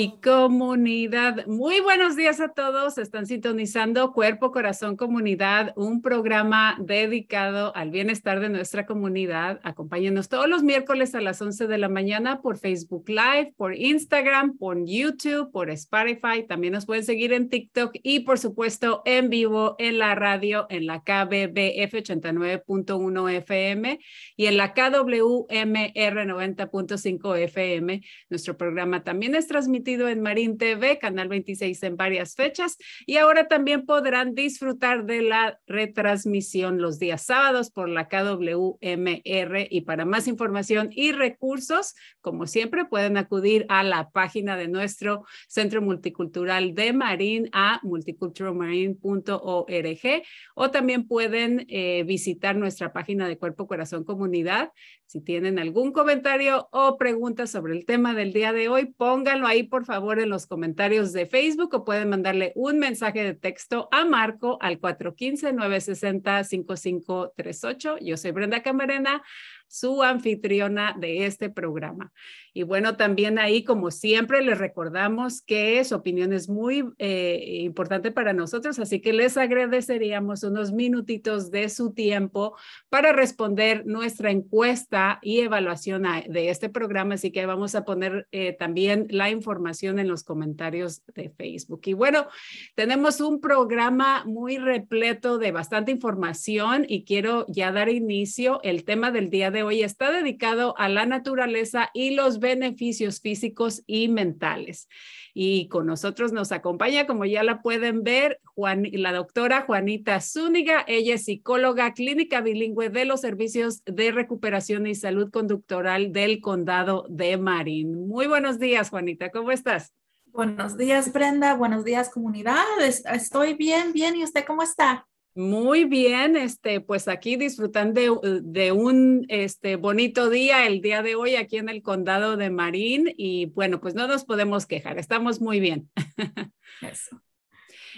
Y comunidad. Muy buenos días a todos. Están sintonizando Cuerpo, Corazón, Comunidad, un programa dedicado al bienestar de nuestra comunidad. Acompáñenos todos los miércoles a las 11 de la mañana por Facebook Live, por Instagram, por YouTube, por Spotify. También nos pueden seguir en TikTok y, por supuesto, en vivo en la radio, en la KBBF 89.1 FM y en la KWMR 90.5 FM. Nuestro programa también es transmitido en Marín TV, Canal 26 en varias fechas y ahora también podrán disfrutar de la retransmisión los días sábados por la KWMR y para más información y recursos, como siempre, pueden acudir a la página de nuestro Centro Multicultural de Marín a multiculturalmarine.org o también pueden eh, visitar nuestra página de Cuerpo Corazón Comunidad. Si tienen algún comentario o pregunta sobre el tema del día de hoy, pónganlo ahí por favor en los comentarios de Facebook o pueden mandarle un mensaje de texto a Marco al 415-960-5538. Yo soy Brenda Camarena su anfitriona de este programa. Y bueno, también ahí, como siempre, les recordamos que su opinión es muy eh, importante para nosotros, así que les agradeceríamos unos minutitos de su tiempo para responder nuestra encuesta y evaluación a, de este programa. Así que vamos a poner eh, también la información en los comentarios de Facebook. Y bueno, tenemos un programa muy repleto de bastante información y quiero ya dar inicio. El tema del día de hoy está dedicado a la naturaleza y los beneficios físicos y mentales. Y con nosotros nos acompaña, como ya la pueden ver, Juan, la doctora Juanita Zúñiga. Ella es psicóloga clínica bilingüe de los servicios de recuperación y salud conductoral del condado de Marín. Muy buenos días, Juanita. ¿Cómo estás? Buenos días, Brenda. Buenos días, comunidad. Estoy bien, bien. ¿Y usted cómo está? Muy bien, este, pues aquí disfrutando de, de, un este, bonito día el día de hoy aquí en el condado de Marín y bueno, pues no nos podemos quejar, estamos muy bien. Eso.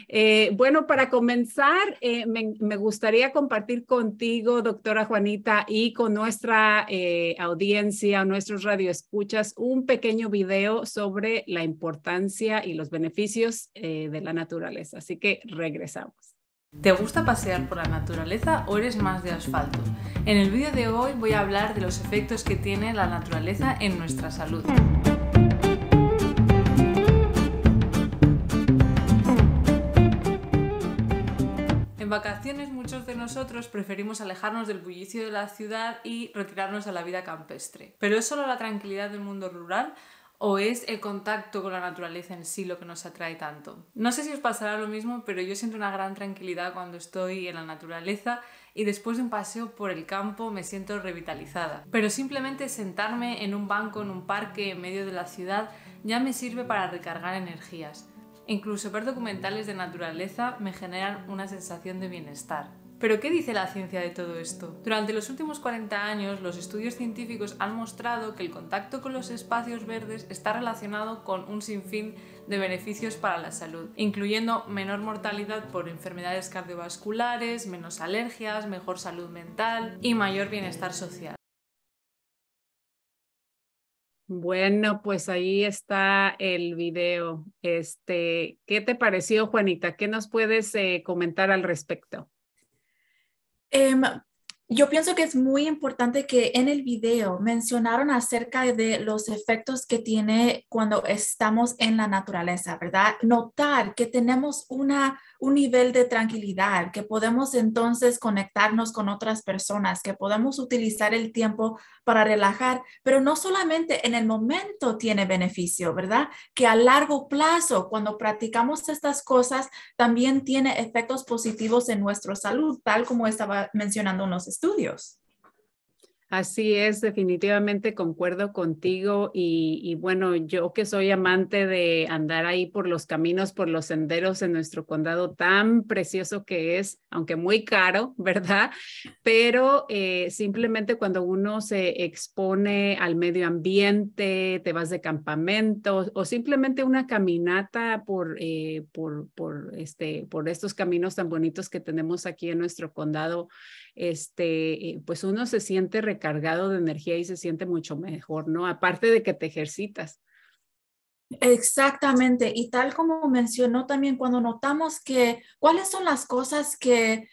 Eh, bueno, para comenzar, eh, me, me, gustaría compartir contigo, doctora Juanita, y con nuestra eh, audiencia, nuestros radioescuchas, un pequeño video sobre la importancia y los beneficios eh, de la naturaleza. Así que regresamos. ¿Te gusta pasear por la naturaleza o eres más de asfalto? En el vídeo de hoy voy a hablar de los efectos que tiene la naturaleza en nuestra salud. En vacaciones muchos de nosotros preferimos alejarnos del bullicio de la ciudad y retirarnos a la vida campestre. ¿Pero es solo la tranquilidad del mundo rural ¿O es el contacto con la naturaleza en sí lo que nos atrae tanto? No sé si os pasará lo mismo, pero yo siento una gran tranquilidad cuando estoy en la naturaleza y después de un paseo por el campo me siento revitalizada. Pero simplemente sentarme en un banco en un parque en medio de la ciudad ya me sirve para recargar energías. Incluso ver documentales de naturaleza me generan una sensación de bienestar. Pero ¿qué dice la ciencia de todo esto? Durante los últimos 40 años, los estudios científicos han mostrado que el contacto con los espacios verdes está relacionado con un sinfín de beneficios para la salud, incluyendo menor mortalidad por enfermedades cardiovasculares, menos alergias, mejor salud mental y mayor bienestar social. Bueno, pues ahí está el video. Este, ¿qué te pareció, Juanita? ¿Qué nos puedes eh, comentar al respecto? Um, yo pienso que es muy importante que en el video mencionaron acerca de los efectos que tiene cuando estamos en la naturaleza, ¿verdad? Notar que tenemos una un nivel de tranquilidad, que podemos entonces conectarnos con otras personas, que podemos utilizar el tiempo para relajar, pero no solamente en el momento tiene beneficio, ¿verdad? Que a largo plazo, cuando practicamos estas cosas, también tiene efectos positivos en nuestra salud, tal como estaba mencionando en los Así es, definitivamente concuerdo contigo y, bueno, yo que soy amante de andar ahí por los caminos, por los senderos en nuestro condado tan precioso que es, aunque muy caro, ¿verdad? Pero eh, simplemente cuando uno se expone al medio ambiente, te vas de campamento o simplemente una caminata por, eh, por, este, por estos caminos tan bonitos que tenemos aquí en nuestro condado, este, pues uno se siente recargado de energía y se siente mucho mejor, ¿no? Aparte de que te ejercitas. Exactamente. Y tal como mencionó también, cuando notamos que cuáles son las cosas que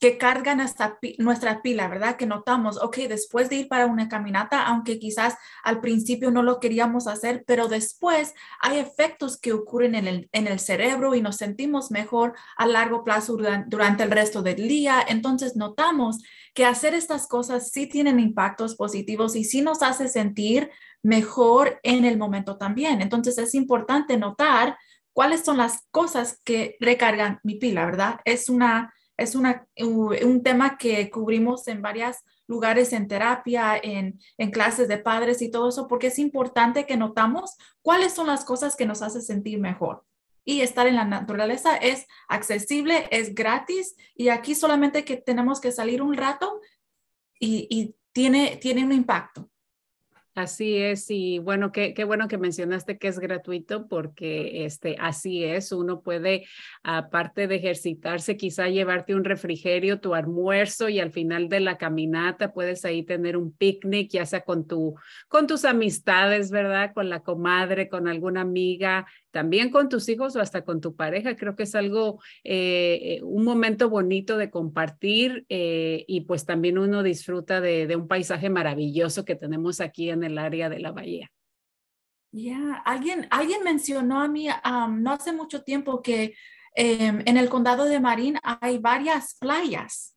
que cargan hasta nuestra pila, ¿verdad? Que notamos, ok, después de ir para una caminata, aunque quizás al principio no lo queríamos hacer, pero después hay efectos que ocurren en el, en el cerebro y nos sentimos mejor a largo plazo durante, el resto del día. Entonces notamos que hacer estas cosas sí tienen impactos positivos y sí nos hace sentir mejor en el momento también. Entonces es importante notar cuáles son las cosas que recargan mi pila, ¿verdad? Es una es una, un tema que cubrimos en varios lugares en terapia, en, en, clases de padres y todo eso, porque es importante que notamos cuáles son las cosas que nos hacen sentir mejor. Y estar en la naturaleza es accesible, es gratis y aquí solamente que tenemos que salir un rato y, y tiene, tiene un impacto. Así es, y bueno, qué, qué, bueno que mencionaste que es gratuito porque este, así es, uno puede, aparte de ejercitarse, quizá llevarte un refrigerio, tu almuerzo y al final de la caminata puedes ahí tener un picnic, ya sea con, tu, con tus amistades, ¿verdad? Con la comadre, con alguna amiga, también con tus hijos o hasta con tu pareja. Creo que es algo, eh, un momento bonito de compartir eh, y pues también uno disfruta de, un paisaje maravilloso que tenemos aquí en el área de la bahía. Ya, alguien, alguien mencionó a mí no hace mucho tiempo que em, en el condado de Marín hay varias playas.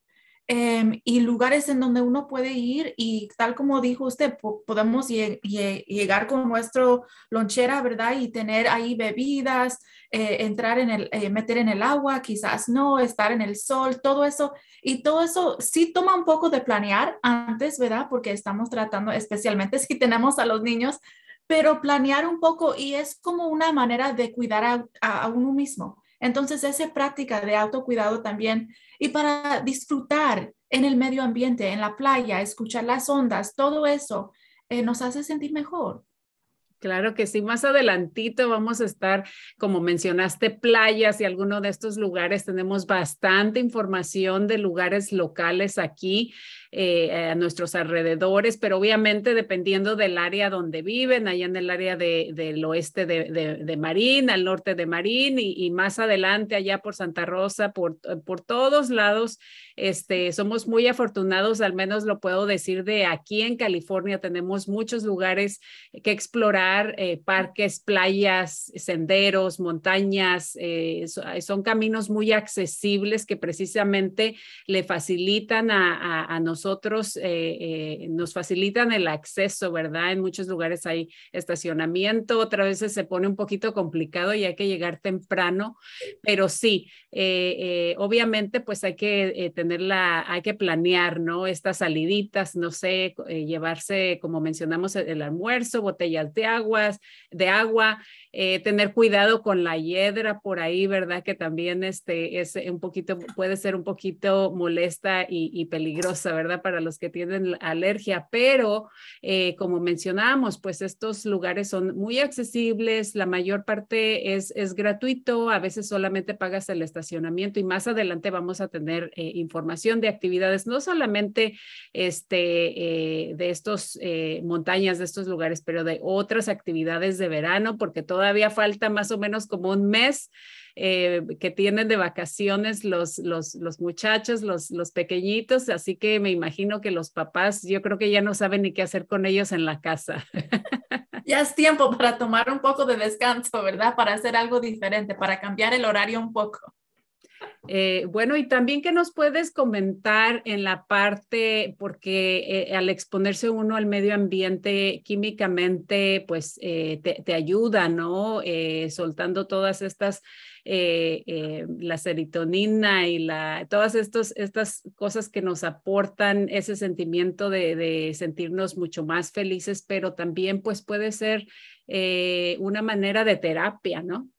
Em, y lugares en donde uno puede ir y tal como dijo usted, podemos llegar con nuestro lonchera, ¿verdad? Y tener ahí bebidas, eh, entrar en el, eh, meter en el agua, quizás no, estar en el sol, todo eso. Y todo eso sí toma un poco de planear antes, ¿verdad? Porque estamos tratando, especialmente si tenemos a los niños, pero planear un poco y es como una manera de cuidar a uno mismo. Entonces, esa práctica de autocuidado también y para disfrutar en el medio ambiente, en la playa, escuchar las ondas, todo eso eh, nos hace sentir mejor. Claro que sí, más adelantito vamos a estar, como mencionaste, playas y alguno de estos lugares. Tenemos bastante información de lugares locales aquí eh, a nuestros alrededores, pero obviamente dependiendo del área donde viven, allá en el área de, del oeste de, de, Marín, al norte de Marín y, más adelante allá por Santa Rosa, por, por todos lados, este, somos muy afortunados, al menos lo puedo decir de aquí en California, tenemos muchos lugares que explorar eh, parques, playas, senderos, montañas. Eh, son caminos muy accesibles que precisamente le facilitan a, nosotros, nos facilitan el acceso, ¿verdad? En muchos lugares hay estacionamiento, otras veces se pone un poquito complicado y hay que llegar temprano, pero sí, obviamente pues hay que hay que planear, ¿no? Estas saliditas, no sé, llevarse, como mencionamos, el almuerzo, botellas de aguas, de agua, eh, tener cuidado con la hiedra por ahí, ¿verdad? Que también este, es un poquito, puede ser un poquito molesta y, peligrosa, ¿verdad? Para los que tienen alergia, pero eh, como mencionamos, pues estos lugares son muy accesibles, la mayor parte es, es gratuito, a veces solamente pagas el estacionamiento y más adelante vamos a tener eh, información de actividades, no solamente este, de estos montañas, de estos lugares, pero de otras actividades de verano, porque todavía falta más o menos como un mes eh, que tienen de vacaciones los, los, los muchachos, los, los pequeñitos, así que me imagino que los papás, yo creo que ya no saben ni qué hacer con ellos en la casa. Ya es tiempo para tomar un poco de descanso, ¿verdad? Para hacer algo diferente, para cambiar el horario un poco. Eh, bueno, y también que nos puedes comentar en la parte, porque eh, al exponerse uno al medio ambiente químicamente, pues eh, te, ayuda, ¿no? soltando todas estas, la serotonina y la, todas estas cosas que nos aportan ese sentimiento de, de sentirnos mucho más felices, pero también pues puede ser una manera de terapia, ¿no?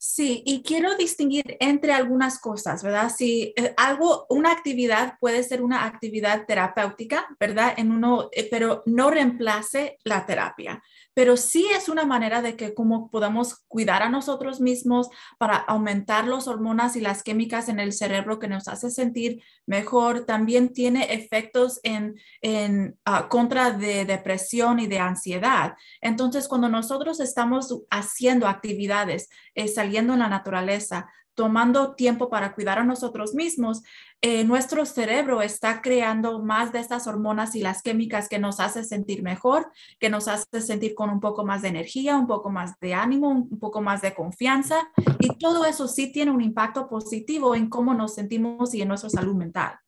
Sí, y quiero distinguir entre algunas cosas, ¿verdad? Si eh, algo, una actividad puede ser una actividad terapéutica, ¿verdad? En uno, eh, pero no reemplace la terapia pero sí es una manera de que como podamos cuidar a nosotros mismos para aumentar las hormonas y las químicas en el cerebro que nos hace sentir mejor. También tiene efectos en, en ah, contra de depresión y de ansiedad. Entonces, cuando nosotros estamos haciendo actividades, eh, saliendo en la naturaleza, tomando tiempo para cuidar a nosotros mismos, eh, nuestro cerebro está creando más de estas hormonas y las químicas que nos hace sentir mejor, que nos hace sentir con un poco más de energía, un poco más de ánimo, un poco más de confianza. Y todo eso sí tiene un impacto positivo en cómo nos sentimos y en nuestra salud mental.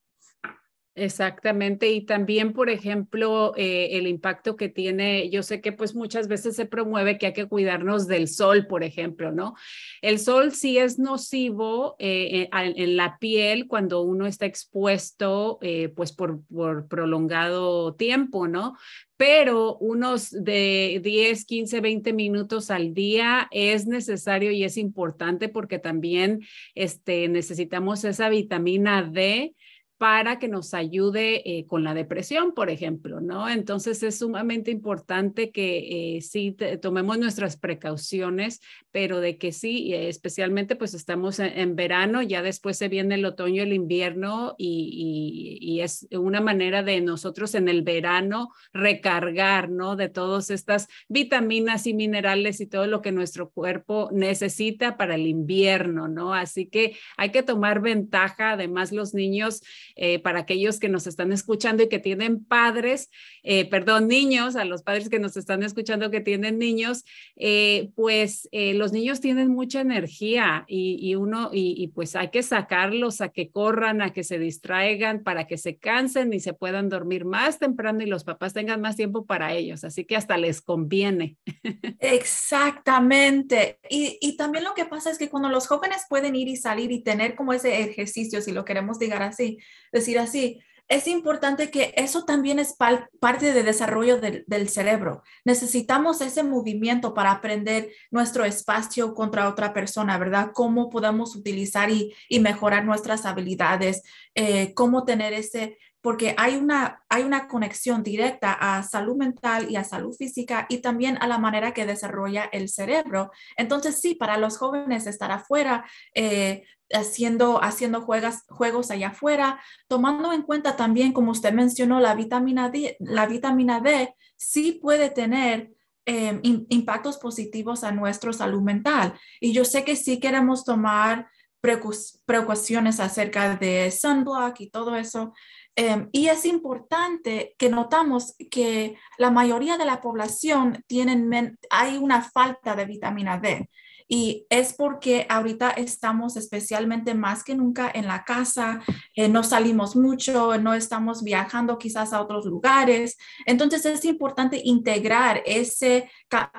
Exactamente, y también, por ejemplo, eh, el impacto que tiene, yo sé que pues muchas veces se promueve que hay que cuidarnos del sol, por ejemplo, ¿no? El sol sí es nocivo eh, eh, en, la piel cuando uno está expuesto pues por, por prolongado tiempo, ¿no? Pero unos de 10, 15, 20 minutos al día es necesario y es importante porque también este, necesitamos esa vitamina D para que nos ayude eh, con la depresión, por ejemplo, ¿no? Entonces es sumamente importante que eh, sí tomemos nuestras precauciones, pero de que sí, especialmente pues estamos en, verano, ya después se viene el otoño, el invierno y, y, es una manera de nosotros en el verano recargar, ¿no? De todas estas vitaminas y minerales y todo lo que nuestro cuerpo necesita para el invierno, ¿no? Así que hay que tomar ventaja, además los niños eh, para aquellos que nos están escuchando y que tienen padres, eh, perdón, niños, a los padres que nos están escuchando que tienen niños, eh, pues los niños tienen mucha energía y, uno, y, pues hay que sacarlos a que corran, a que se distraigan, para que se cansen y se puedan dormir más temprano y los papás tengan más tiempo para ellos. Así que hasta les conviene. Exactamente. Y, y también lo que pasa es que cuando los jóvenes pueden ir y salir y tener como ese ejercicio, si lo queremos digar así, decir así, es importante que eso también es parte del desarrollo del, cerebro. Necesitamos ese movimiento para aprender nuestro espacio contra otra persona, ¿verdad? Cómo podemos utilizar y, mejorar nuestras habilidades, eh, cómo tener ese, porque hay una, hay una conexión directa a salud mental y a salud física y también a la manera que desarrolla el cerebro. Entonces, sí, para los jóvenes estar afuera, eh, haciendo, haciendo juegas, juegos allá afuera, tomando en cuenta también, como usted mencionó, la vitamina D, la vitamina D sí puede tener em, impactos positivos a nuestra salud mental. Y yo sé que sí queremos tomar precauciones acerca de sunblock y todo eso. Em, y es importante que notamos que la mayoría de la población tienen, hay una falta de vitamina D. Y es porque ahorita estamos especialmente más que nunca en la casa, eh, no salimos mucho, no estamos viajando quizás a otros lugares. Entonces es importante integrar ese,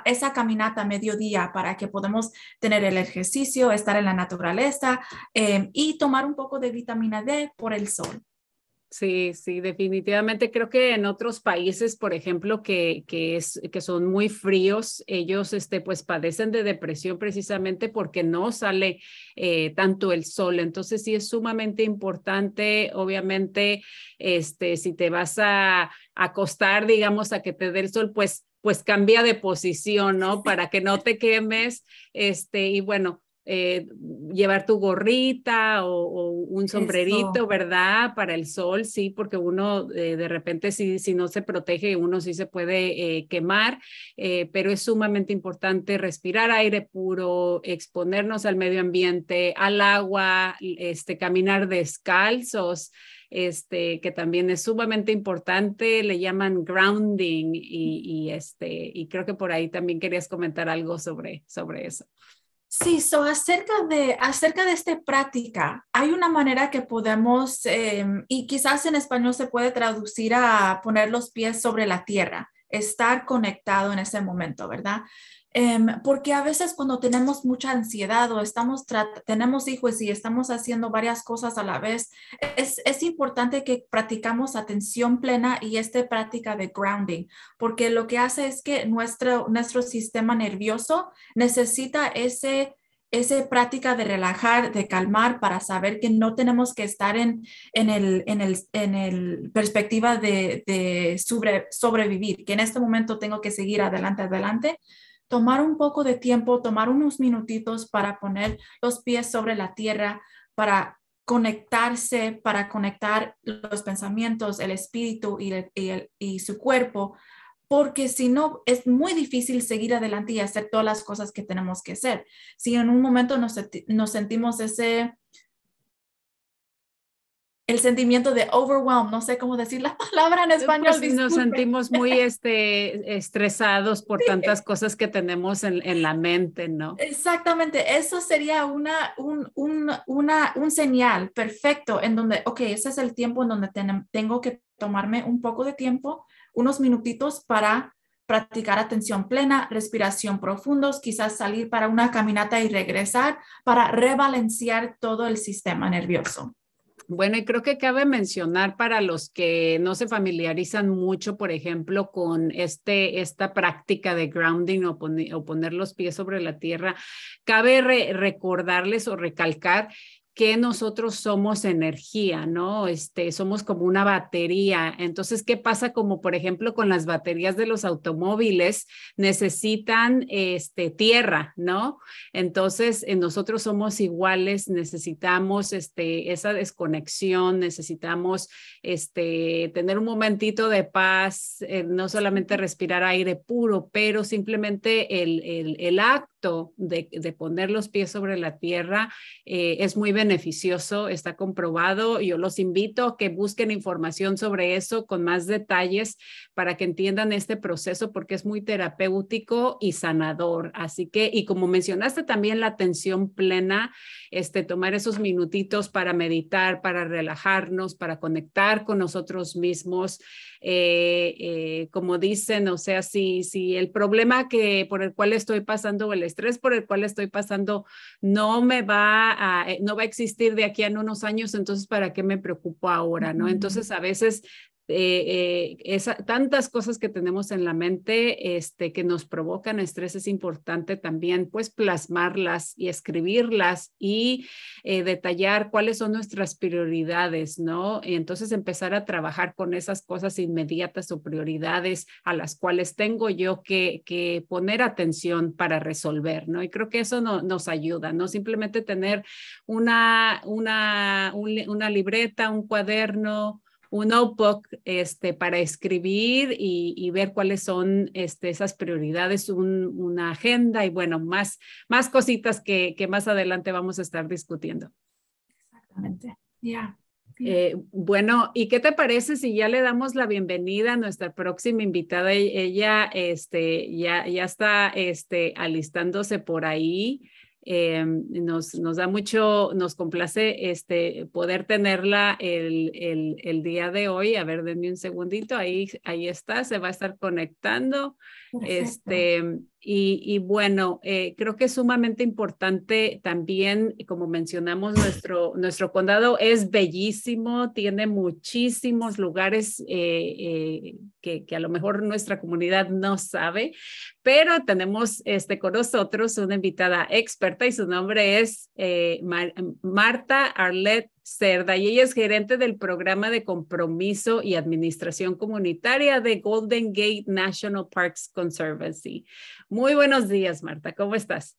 esa caminata a mediodía para que podamos tener el ejercicio, estar en la naturaleza eh, y tomar un poco de vitamina D por el sol. Sí, sí, definitivamente creo que en otros países, por ejemplo, que, que, es, que son muy fríos, ellos este, pues padecen de depresión precisamente porque no sale eh, tanto el sol. Entonces sí es sumamente importante, obviamente, este, si te vas a acostar, digamos, a que te dé el sol, pues pues cambia de posición, ¿no? Para que no te quemes, este, y bueno, eh, llevar tu gorrita o, un sombrerito, ¿verdad? Para el sol, sí, porque uno eh, de repente si, si no se protege, uno sí se puede eh, quemar, pero es sumamente importante respirar aire puro, exponernos al medio ambiente, al agua, este, caminar descalzos. Este, que también es sumamente importante, le llaman grounding y, y, este, y creo que por ahí también querías comentar algo sobre, sobre eso. Sí, so acerca de, acerca de esta práctica, hay una manera que podemos, em, y quizás en español se puede traducir a poner los pies sobre la tierra, estar conectado en ese momento, ¿verdad? Em, porque a veces cuando tenemos mucha ansiedad o estamos tenemos hijos y estamos haciendo varias cosas a la vez, es, es importante que practicamos atención plena y esta práctica de grounding, porque lo que hace es que nuestro, nuestro sistema nervioso necesita ese esa práctica de relajar, de calmar para saber que no tenemos que estar en, en el, en el, en el perspectiva de, de sobre, sobrevivir, que en este momento tengo que seguir adelante, adelante, tomar un poco de tiempo, tomar unos minutitos para poner los pies sobre la tierra, para conectarse, para conectar los pensamientos, el espíritu y, su cuerpo, porque si no, es muy difícil seguir adelante y hacer todas las cosas que tenemos que hacer. Si en un momento nos, nos sentimos ese el sentimiento de overwhelm, no sé cómo decir la palabra en español. Pues nos sentimos muy este, estresados por tantas cosas que tenemos en, en, la mente, ¿no? Exactamente, eso sería una, un, un, una, un señal perfecto en donde, ok, ese es el tiempo en donde tengo que tomarme un poco de tiempo, unos minutitos para practicar atención plena, respiración profundos, quizás salir para una caminata y regresar para rebalancear todo el sistema nervioso. Bueno, y creo que cabe mencionar para los que no se familiarizan mucho, por ejemplo, con este, esta práctica de grounding o, poner los pies sobre la tierra, cabe recordarles o recalcar que nosotros somos energía, ¿no? Este, somos como una batería. Entonces, ¿qué pasa como por ejemplo con las baterías de los automóviles? Necesitan este, tierra, ¿no? Entonces, eh, nosotros somos iguales, necesitamos este, esa desconexión, necesitamos este, tener un momentito de paz, eh, no solamente respirar aire puro, pero simplemente el, el, el acto de, poner los pies sobre la tierra eh, es muy beneficioso, está comprobado. Yo los invito a que busquen información sobre eso con más detalles para que entiendan este proceso porque es muy terapéutico y sanador. Así que, y como mencionaste también la atención plena, este, tomar esos minutitos para meditar, para relajarnos, para conectar con nosotros mismos. Eh, eh, como dicen, o sea, si, si el problema que por el cual estoy pasando el estrés por el cual estoy pasando no me va a, eh, no va a existir de aquí a unos años, entonces, ¿para qué me preocupo ahora? ¿No? Entonces, a veces eh, eh, tantas cosas que tenemos en la mente este, que nos provocan estrés, es importante también pues plasmarlas y escribirlas y eh, detallar cuáles son nuestras prioridades, ¿no? Y entonces empezar a trabajar con esas cosas inmediatas o prioridades a las cuales tengo yo que, poner atención para resolver, ¿no? Y creo que eso no, nos ayuda, ¿no? Simplemente tener una, una, una libreta, un cuaderno, un notebook este, para escribir y, ver cuáles son este, esas prioridades, una agenda y bueno, más, más cositas que, que, más adelante vamos a estar discutiendo. Exactamente, ya. Eh, bueno, ¿y qué te parece si ya le damos la bienvenida a nuestra próxima invitada? E-, ella este, ya, ya está este, alistándose por ahí. Eh, nos, nos, da mucho, nos complace este, poder tenerla el, el, el, día de hoy. A ver, denme un segundito, ahí, ahí está, se va a estar conectando. Este, y, bueno, eh, creo que es sumamente importante también, como mencionamos, nuestro, nuestro condado es bellísimo, tiene muchísimos lugares eh, eh, que, a lo mejor nuestra comunidad no sabe, pero tenemos este, con nosotros una invitada experta y su nombre es Mar Marta Arlette Cerda y ella es gerente del programa de compromiso y administración comunitaria de Golden Gate National Parks Conservancy. Muy buenos días, Marta. ¿Cómo estás?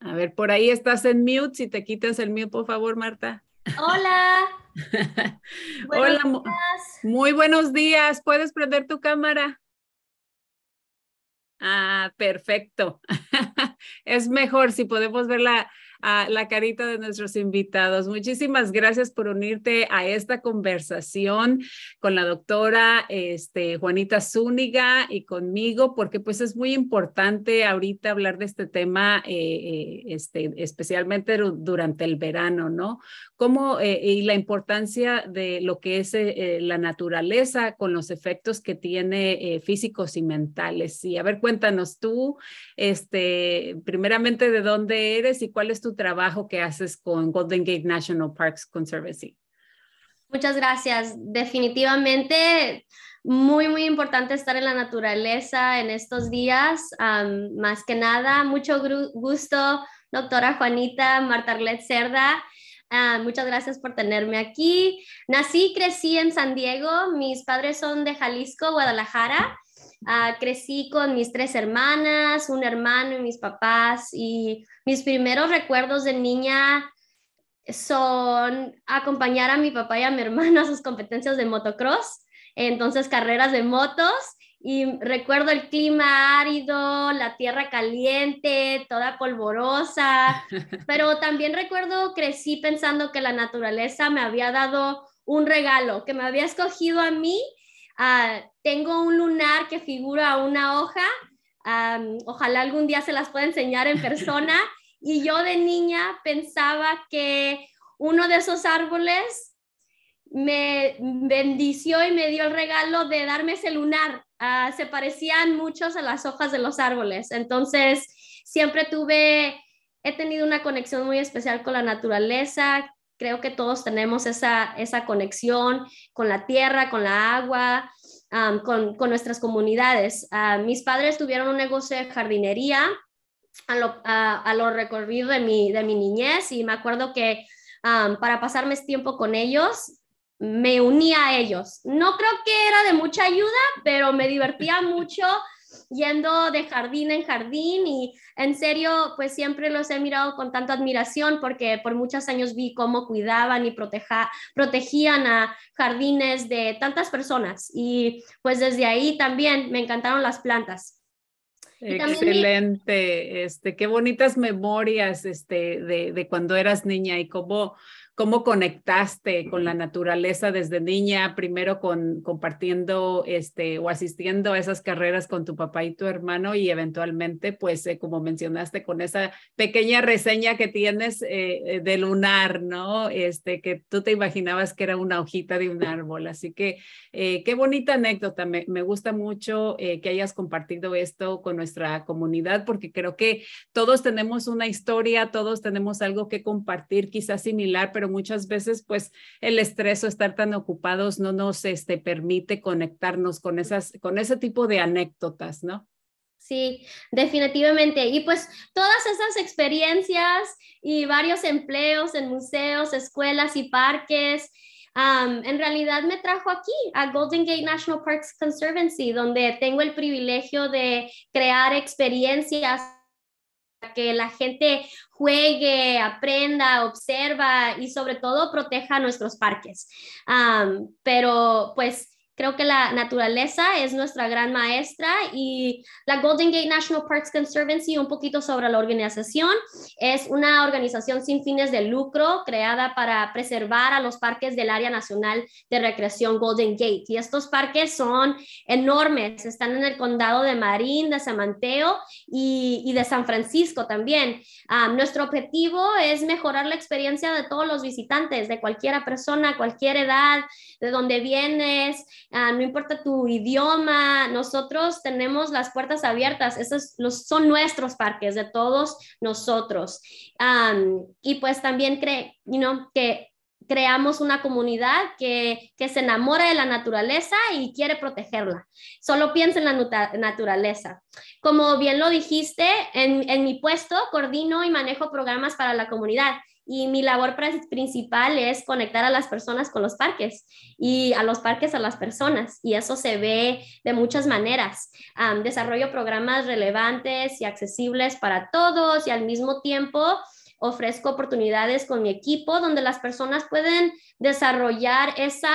A ver, por ahí estás en mute. Si te quitas el mute, por favor, Marta. Hola. Hola. Muy buenos días. ¿Puedes prender tu cámara? Ah, perfecto. es mejor si podemos ver la, a la carita de nuestros invitados. Muchísimas gracias por unirte a esta conversación con la doctora este, Juanita Zúñiga y conmigo, porque pues es muy importante ahorita hablar de este tema, eh, eh este, especialmente durante el verano, ¿no? Cómo, eh, y la importancia de lo que es la naturaleza con los efectos que tiene físicos y mentales. Y a ver, cuéntanos tú, este, primeramente, de dónde eres y cuál es tu trabajo que haces con Golden Gate National Parks Conservancy. Muchas gracias. Definitivamente muy, muy importante estar en la naturaleza en estos días. más que nada, mucho gusto, doctora Juanita Marta Arlet Cerda. muchas gracias por tenerme aquí. Nací y crecí en San Diego. Mis padres son de Jalisco, Guadalajara. Ah, crecí con mis tres hermanas, un hermano y mis papás y mis primeros recuerdos de niña son acompañar a mi papá y a mi hermano a sus competencias de motocross, entonces carreras de motos y recuerdo el clima árido, la tierra caliente, toda polvorosa, pero también recuerdo crecí pensando que la naturaleza me había dado un regalo, que me había escogido a mí Ah, tengo un lunar que figura una hoja. ojalá algún día se las pueda enseñar en persona. y yo de niña pensaba que uno de esos árboles me bendició y me dio el regalo de darme ese lunar. Ah, se parecían muchos a las hojas de los árboles. Entonces, siempre tuve, he tenido una conexión muy especial con la naturaleza creo que todos tenemos esa, esa conexión con la tierra, con la agua, con, con, nuestras comunidades. Ah, mis padres tuvieron un negocio de jardinería a lo, a, lo recorrido de mi, de mi niñez y me acuerdo que para pasarme tiempo con ellos, me unía a ellos. No creo que era de mucha ayuda, pero me divertía mucho yendo de jardín en jardín y en serio, pues siempre los he mirado con tanta admiración porque por muchos años vi cómo cuidaban y protegían a jardines de tantas personas y pues desde ahí también me encantaron las plantas. Excelente, este, qué bonitas memorias este, de, de cuando eras niña y cómo cómo conectaste con la naturaleza desde niña, primero con compartiendo este o asistiendo a esas carreras con tu papá y tu hermano y eventualmente, pues, eh, como mencionaste, con esa pequeña reseña que tienes eh, eh, de lunar, ¿no? Este, que tú te imaginabas que era una hojita de un árbol. Así que qué bonita anécdota. Me, me gusta mucho que hayas compartido esto con nuestra comunidad porque creo que todos tenemos una historia, todos tenemos algo que compartir, quizás similar, pero muchas veces pues el estrés o estar tan ocupados no nos este, permite conectarnos con, esas, con ese tipo de anécdotas, ¿no? Sí, definitivamente. Y pues todas esas experiencias y varios empleos en museos, escuelas y parques, en realidad me trajo aquí a Golden Gate National Parks Conservancy, donde tengo el privilegio de crear experiencias que la gente juegue, aprenda, observa y sobre todo proteja nuestros parques. pero pues Creo que la naturaleza es nuestra gran maestra y la Golden Gate National Parks Conservancy, un poquito sobre la organización, es una organización sin fines de lucro creada para preservar a los parques del área nacional de recreación Golden Gate. Y estos parques son enormes, están en el condado de Marín, de San Mateo y, de San Francisco también. Ah, nuestro objetivo es mejorar la experiencia de todos los visitantes, de cualquier persona, cualquier edad, de donde vienes, Ah, no importa tu idioma, nosotros tenemos las puertas abiertas, esos son nuestros parques de todos nosotros. y pues también cre, que creamos una comunidad que, se enamora de la naturaleza y quiere protegerla. Solo piensa en la naturaleza. Como bien lo dijiste, en mi puesto coordino y manejo programas para la comunidad y mi labor principal es conectar a las personas con los parques y a los parques a las personas y eso se ve de muchas maneras. desarrollo programas relevantes y accesibles para todos y al mismo tiempo ofrezco oportunidades con mi equipo donde las personas pueden desarrollar esa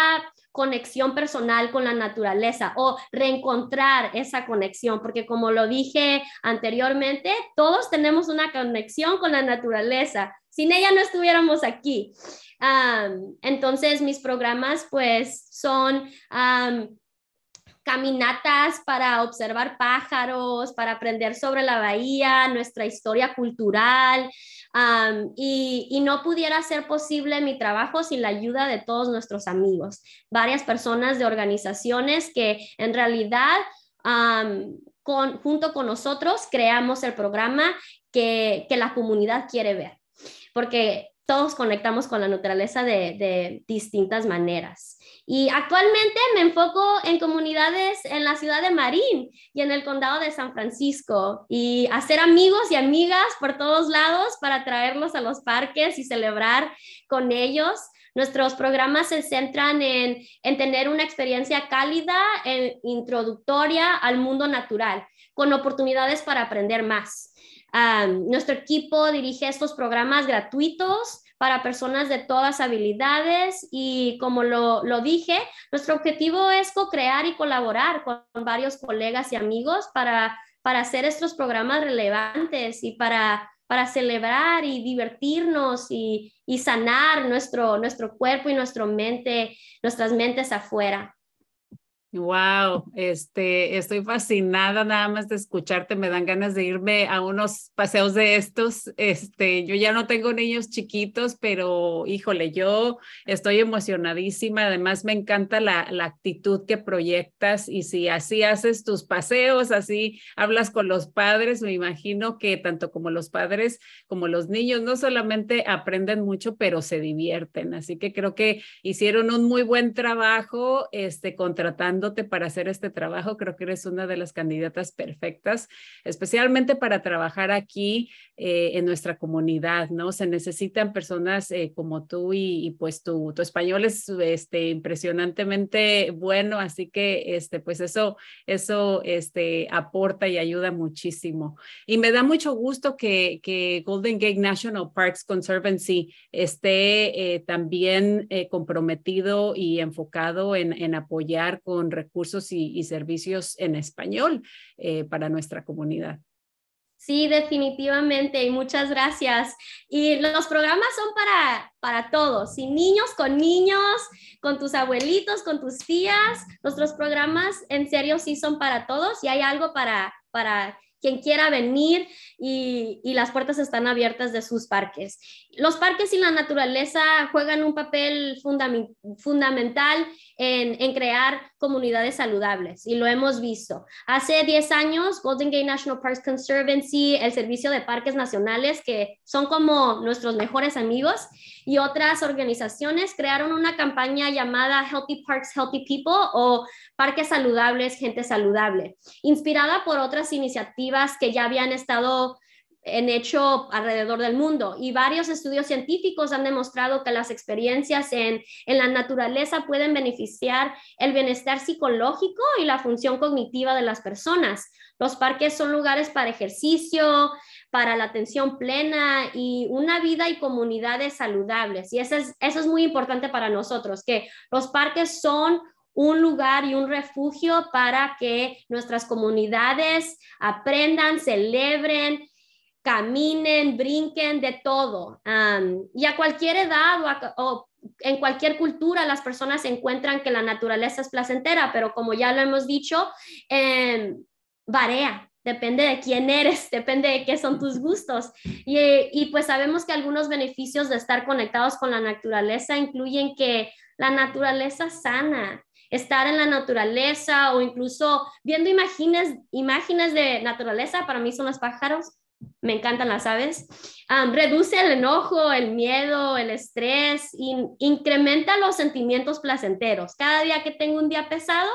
conexión personal con la naturaleza o reencontrar esa conexión, porque como lo dije anteriormente, todos tenemos una conexión con la naturaleza. Sin ella no estuviéramos aquí. entonces, mis programas pues son caminatas para observar pájaros, para aprender sobre la bahía, nuestra historia cultural, y, no pudiera ser posible mi trabajo sin la ayuda de todos nuestros amigos, varias personas de organizaciones que en realidad junto con nosotros creamos el programa que, que la comunidad quiere ver, porque todos conectamos con la naturaleza de, distintas maneras. Y actualmente me enfoco en comunidades en la ciudad de Marín y en el condado de San Francisco y hacer amigos y amigas por todos lados para traerlos a los parques y celebrar con ellos. Nuestros programas se centran en, en tener una experiencia cálida, e introductoria al mundo natural, con oportunidades para aprender más. Nuestro equipo dirige estos programas gratuitos para personas de todas habilidades y como lo, lo dije, nuestro objetivo es co-crear y colaborar con varios colegas y amigos para, para hacer estos programas relevantes y para, para celebrar y divertirnos y, y sanar nuestro, nuestro cuerpo y nuestra mente, nuestras mentes afuera. Wow, este, estoy fascinada nada más de escucharte, me dan ganas de irme a unos paseos de estos. Este, yo ya no tengo niños chiquitos, pero híjole, yo estoy emocionadísima. Además, me encanta la, la actitud que proyectas y si así haces tus paseos, así hablas con los padres, me imagino que tanto como los padres como los niños no solamente aprenden mucho, pero se divierten. Así que creo que hicieron un muy buen trabajo, este, contratando para hacer este trabajo. Creo que eres una de las candidatas perfectas, especialmente para trabajar aquí eh, en nuestra comunidad, ¿no? Se necesitan personas eh, como tú y, pues tu, tu, español es este, impresionantemente bueno, así que este, pues eso, eso este, aporta y ayuda muchísimo. Y me da mucho gusto que, que Golden Gate National Parks Conservancy esté eh, también comprometido y enfocado en, en apoyar con recursos y, servicios en español eh, para nuestra comunidad. Sí, definitivamente, y muchas gracias. Y los programas son para, para todos, y niños con niños, con tus abuelitos, con tus tías. Nuestros programas en serio sí son para todos y hay algo para, para quien quiera venir y, las puertas están abiertas de sus parques. Los parques y la naturaleza juegan un papel fundamental en, crear comunidades saludables y lo hemos visto. Hace 10 años, Golden Gate National Parks Conservancy, el Servicio de Parques Nacionales, que son como nuestros mejores amigos, y otras organizaciones crearon una campaña llamada Healthy Parks, Healthy People o Parques Saludables, Gente Saludable, inspirada por otras iniciativas que ya habían estado en hecho alrededor del mundo y varios estudios científicos han demostrado que las experiencias en, en, la naturaleza pueden beneficiar el bienestar psicológico y la función cognitiva de las personas. Los parques son lugares para ejercicio, para la atención plena y una vida y comunidades saludables. Y eso es, eso es muy importante para nosotros, que los parques son un lugar y un refugio para que nuestras comunidades aprendan, celebren, caminen, brinquen, de todo. y a cualquier edad o, en cualquier cultura las personas encuentran que la naturaleza es placentera, pero como ya lo hemos dicho, eh, varía depende de quién eres, depende de qué son tus gustos. Y, pues sabemos que algunos beneficios de estar conectados con la naturaleza incluyen que la naturaleza sana, estar en la naturaleza o incluso viendo imágenes, imágenes de naturaleza, para mí son los pájaros, me encantan las aves, reduce el enojo, el miedo, el estrés, incrementa los sentimientos placenteros. Cada día que tengo un día pesado,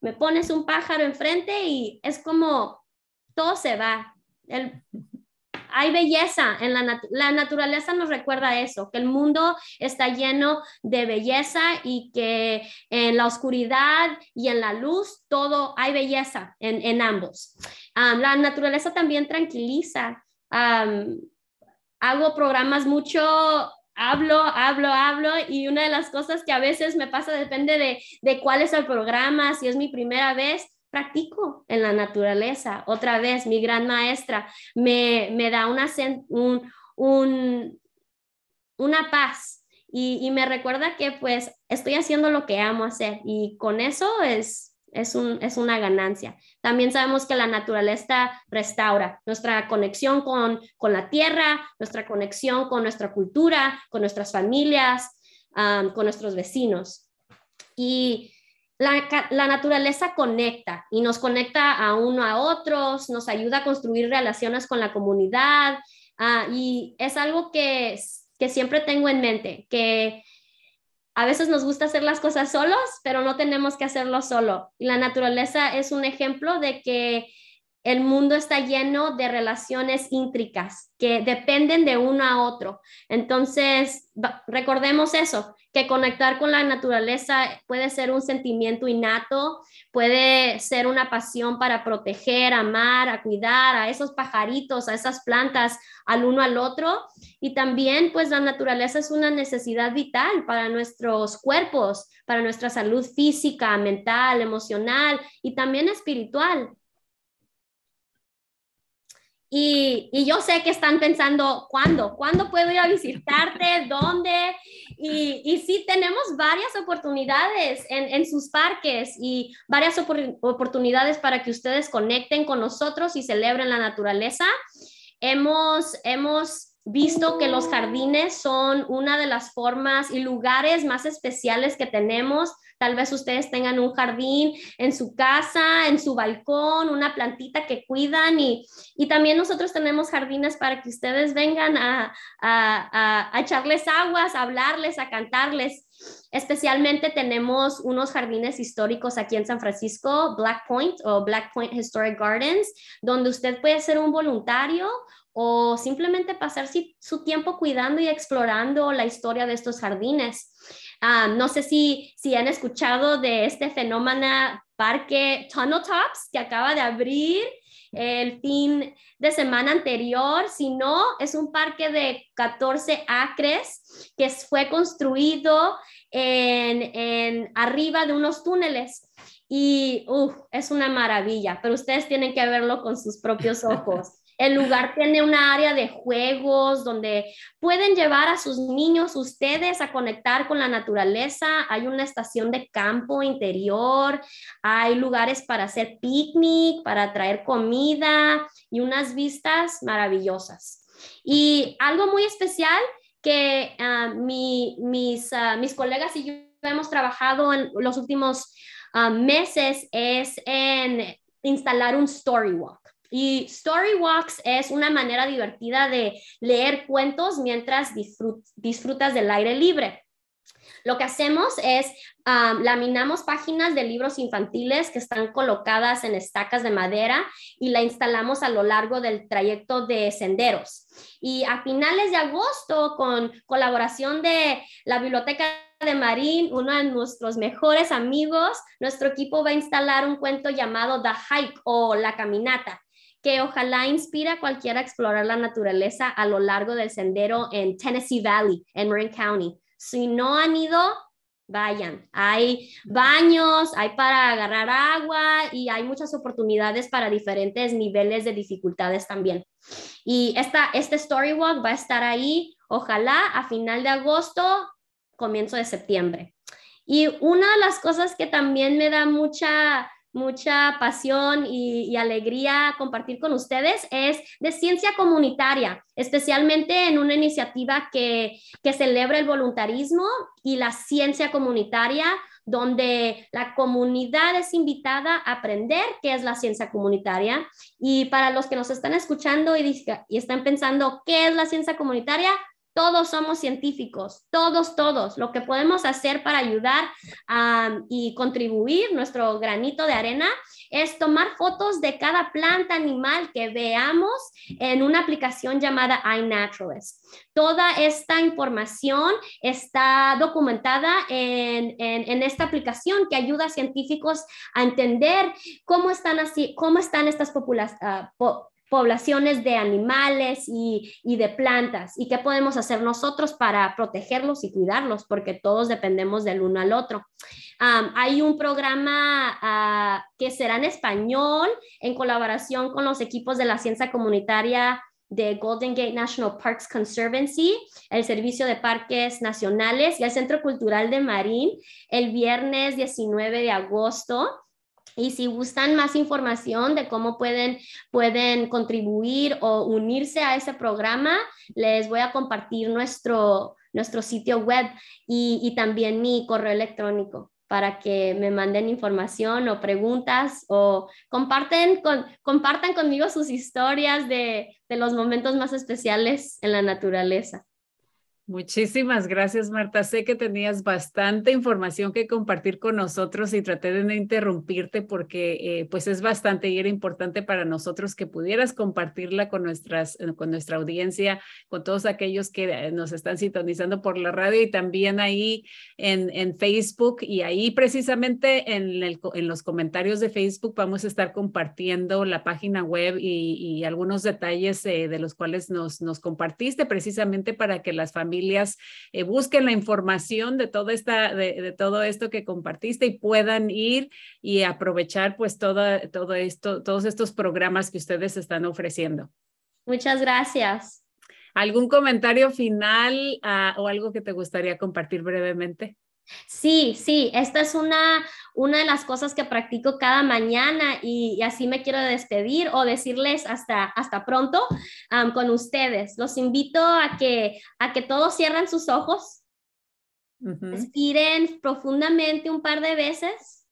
me pones un pájaro enfrente y es como todo se va. hay belleza en la, la naturaleza nos recuerda eso, que el mundo está lleno de belleza y que en la oscuridad y en la luz todo hay belleza en, ambos. la naturaleza también tranquiliza. hago programas mucho hablo, hablo, hablo y una de las cosas que a veces me pasa depende de, de cuál es el programa, si es mi primera vez, practico en la naturaleza. Otra vez, mi gran maestra me, me da una, un, un, una paz y, y, me recuerda que pues estoy haciendo lo que amo hacer y con eso es, es, un, es una ganancia. También sabemos que la naturaleza restaura nuestra conexión con, con la tierra, nuestra conexión con nuestra cultura, con nuestras familias, con nuestros vecinos. Y la, naturaleza conecta y nos conecta a uno a otros, nos ayuda a construir relaciones con la comunidad ah, y es algo que, que siempre tengo en mente, que a veces nos gusta hacer las cosas solos, pero no tenemos que hacerlo solo. Y la naturaleza es un ejemplo de que el mundo está lleno de relaciones íntricas que dependen de uno a otro. Entonces, recordemos eso, que conectar con la naturaleza puede ser un sentimiento innato, puede ser una pasión para proteger, amar, a cuidar a esos pajaritos, a esas plantas, al uno al otro. Y también, pues la naturaleza es una necesidad vital para nuestros cuerpos, para nuestra salud física, mental, emocional y también espiritual. Y, yo sé que están pensando, ¿cuándo? ¿Cuándo puedo ir a visitarte? ¿Dónde? Y, y sí, tenemos varias oportunidades en, sus parques y varias oportunidades para que ustedes conecten con nosotros y celebren la naturaleza. Hemos, hemos visto que los jardines son una de las formas y lugares más especiales que tenemos Tal vez ustedes tengan un jardín en su casa, en su balcón, una plantita que cuidan y, también nosotros tenemos jardines para que ustedes vengan a, a, echarles aguas, a hablarles, a cantarles. Especialmente tenemos unos jardines históricos aquí en San Francisco, Black Point o Black Point Historic Gardens, donde usted puede ser un voluntario o simplemente pasar su tiempo cuidando y explorando la historia de estos jardines. Ah, no sé si, si han escuchado de este fenómeno parque Tunnel Tops que acaba de abrir el fin de semana anterior, si no, es un parque de 14 acres que fue construido en, en arriba de unos túneles y es una maravilla, pero ustedes tienen que verlo con sus propios ojos. El lugar tiene una área de juegos donde pueden llevar a sus niños ustedes a conectar con la naturaleza. Hay una estación de campo interior, hay lugares para hacer picnic, para traer comida y unas vistas maravillosas. Y algo muy especial que ah, mis, ah, mis colegas y yo hemos trabajado en los últimos ah, meses es en instalar un story walk. Y Story Walks es una manera divertida de leer cuentos mientras disfrutas del aire libre. Lo que hacemos es laminamos páginas de libros infantiles que están colocadas en estacas de madera y la instalamos a lo largo del trayecto de senderos. Y a finales de agosto, con colaboración de la Biblioteca de Marín, uno de nuestros mejores amigos, nuestro equipo va a instalar un cuento llamado The Hike o La Caminata que ojalá inspira a cualquiera a explorar la naturaleza a lo largo del sendero en Tennessee Valley, en Marin County. Si no han ido, vayan. Hay baños, hay para agarrar agua y hay muchas oportunidades para diferentes niveles de dificultades también. Y esta, este Story Walk va a estar ahí, ojalá a final de agosto, comienzo de septiembre. Y una de las cosas que también me da mucha mucha pasión y, alegría compartir con ustedes es de ciencia comunitaria, especialmente en una iniciativa que, celebra el voluntarismo y la ciencia comunitaria donde la comunidad es invitada a aprender qué es la ciencia comunitaria. Y para los que nos están escuchando y, y están pensando qué es la ciencia comunitaria, todos somos científicos, todos, todos. Lo que podemos hacer para ayudar y contribuir nuestro granito de arena es tomar fotos de cada planta animal que veamos en una aplicación llamada iNaturalist. Toda esta información está documentada en, esta aplicación que ayuda a científicos a entender cómo están, así, cómo están estas populaciones. Ah, poblaciones de animales y, de plantas y qué podemos hacer nosotros para protegerlos y cuidarlos, porque todos dependemos del uno al otro. hay un programa ah, que será en español en colaboración con los equipos de la ciencia comunitaria de Golden Gate National Parks Conservancy, el Servicio de Parques Nacionales y el Centro Cultural de Marín el viernes 19 de agosto. Y si gustan más información de cómo pueden, pueden contribuir o unirse a ese programa, les voy a compartir nuestro, nuestro sitio web y, también mi correo electrónico para que me manden información o preguntas o comparten con, compartan conmigo sus historias de, de los momentos más especiales en la naturaleza. Muchísimas gracias, Marta. Sé que tenías bastante información que compartir con nosotros y traté de no interrumpirte porque eh, pues es bastante y era importante para nosotros que pudieras compartirla con, nuestras, eh, con nuestra audiencia, con todos aquellos que eh, nos están sintonizando por la radio y también ahí en, en Facebook y ahí precisamente en, el, en los comentarios de Facebook vamos a estar compartiendo la página web y, algunos detalles de los cuales nos, nos compartiste precisamente para que las familias familias eh, busquen la información de todo, esta, de, todo esto que compartiste y puedan ir y aprovechar pues todo, todo esto, todos estos programas que ustedes están ofreciendo. Muchas gracias. ¿Algún comentario final ah, o algo que te gustaría compartir brevemente? Sí, sí, esta es una, una de las cosas que practico cada mañana y, así me quiero despedir o decirles hasta, hasta pronto con ustedes. Los invito a que, a que todos cierren sus ojos, respiren profundamente un par de veces,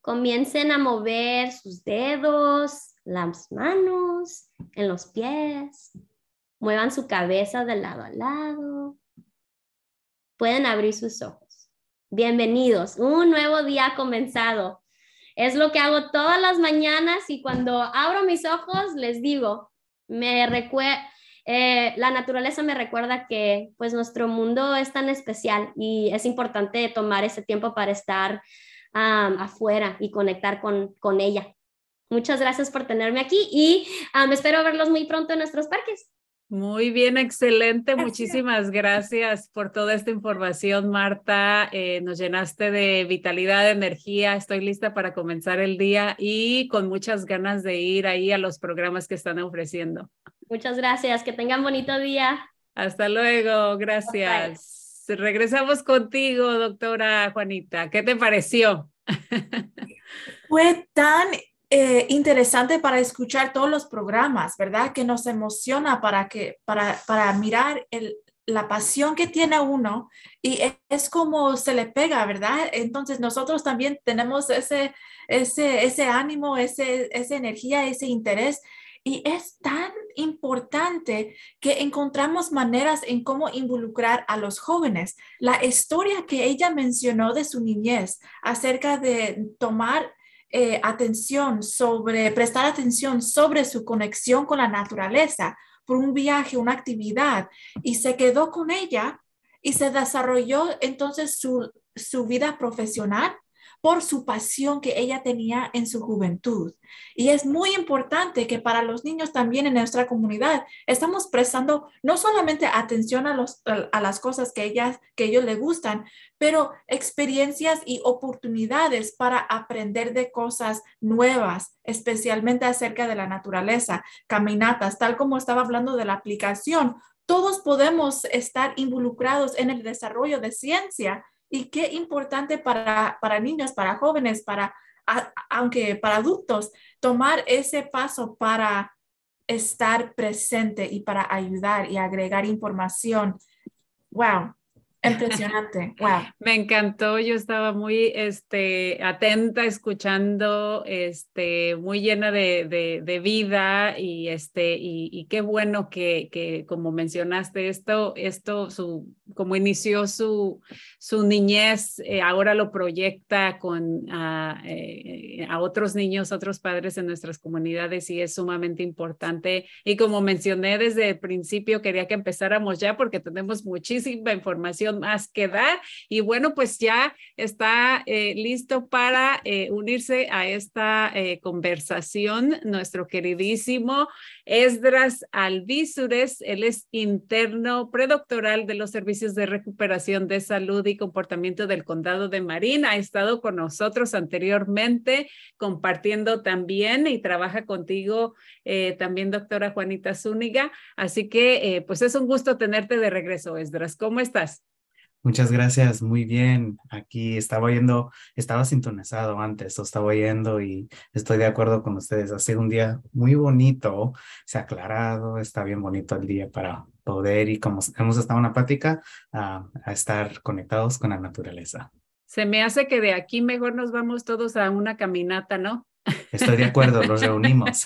comiencen a mover sus dedos, las manos, en los pies, muevan su cabeza de lado a lado pueden abrir sus ojos. Bienvenidos, un nuevo día comenzado. Es lo que hago todas las mañanas y cuando abro mis ojos les digo, me eh, la naturaleza me recuerda que pues nuestro mundo es tan especial y es importante tomar ese tiempo para estar afuera y conectar con, con ella. Muchas gracias por tenerme aquí y espero verlos muy pronto en nuestros parques. Muy bien, excelente. Muchísimas gracias por toda esta información, Marta. Eh, nos llenaste de vitalidad, de energía. Estoy lista para comenzar el día y con muchas ganas de ir ahí a los programas que están ofreciendo. Muchas gracias. Que tengan bonito día. Hasta luego. Gracias. Regresamos contigo, doctora Juanita. ¿Qué te pareció? Fue tan eh, interesante para escuchar todos los programas, ¿verdad? Que nos emociona para, que, para, para mirar el, la pasión que tiene uno y es como se le pega, ¿verdad? Entonces nosotros también tenemos ese, ese, ese ánimo, ese, esa energía, ese interés. Y es tan importante que encontramos maneras en cómo involucrar a los jóvenes. La historia que ella mencionó de su niñez acerca de tomar eh, atención sobre, prestar atención sobre su conexión con la naturaleza por un viaje, una actividad, y se quedó con ella y se desarrolló entonces su, su vida profesional por su pasión que ella tenía en su juventud. Y es muy importante que para los niños también en nuestra comunidad estamos prestando no solamente atención a, los, a las cosas que, ellas, que ellos le gustan, pero experiencias y oportunidades para aprender de cosas nuevas, especialmente acerca de la naturaleza, caminatas, tal como estaba hablando de la aplicación. Todos podemos estar involucrados en el desarrollo de ciencia y qué importante para, para niños, para jóvenes, para, aunque para adultos, tomar ese paso para estar presente y para ayudar y agregar información. Wow, Impresionante, wow. Me encantó, yo estaba muy este, atenta, escuchando, este, muy llena de, de, vida y, este, y, y qué bueno que, que, como mencionaste esto, esto su, como inició su, su niñez, eh, ahora lo proyecta con a, eh, a otros niños, otros padres en nuestras comunidades y es sumamente importante. Y como mencioné desde el principio, quería que empezáramos ya porque tenemos muchísima información más que dar. Y bueno, pues ya está eh, listo para unirse a esta conversación nuestro queridísimo Esdras Alvísures. Él es interno predoctoral de los servicios de recuperación de salud y comportamiento del condado de Marín. Ha estado con nosotros anteriormente compartiendo también y trabaja contigo también, doctora Juanita Zúñiga. Así que, pues es un gusto tenerte de regreso, Esdras. ¿Cómo estás? Muchas gracias, muy bien. Aquí estaba oyendo, estaba sintonizado antes, o estaba oyendo y estoy de acuerdo con ustedes. Ha sido un día muy bonito, se ha aclarado, está bien bonito el día para poder y como hemos estado en una plática, a estar conectados con la naturaleza. Se me hace que de aquí mejor nos vamos todos a una caminata, ¿no? Estoy de acuerdo, los reunimos.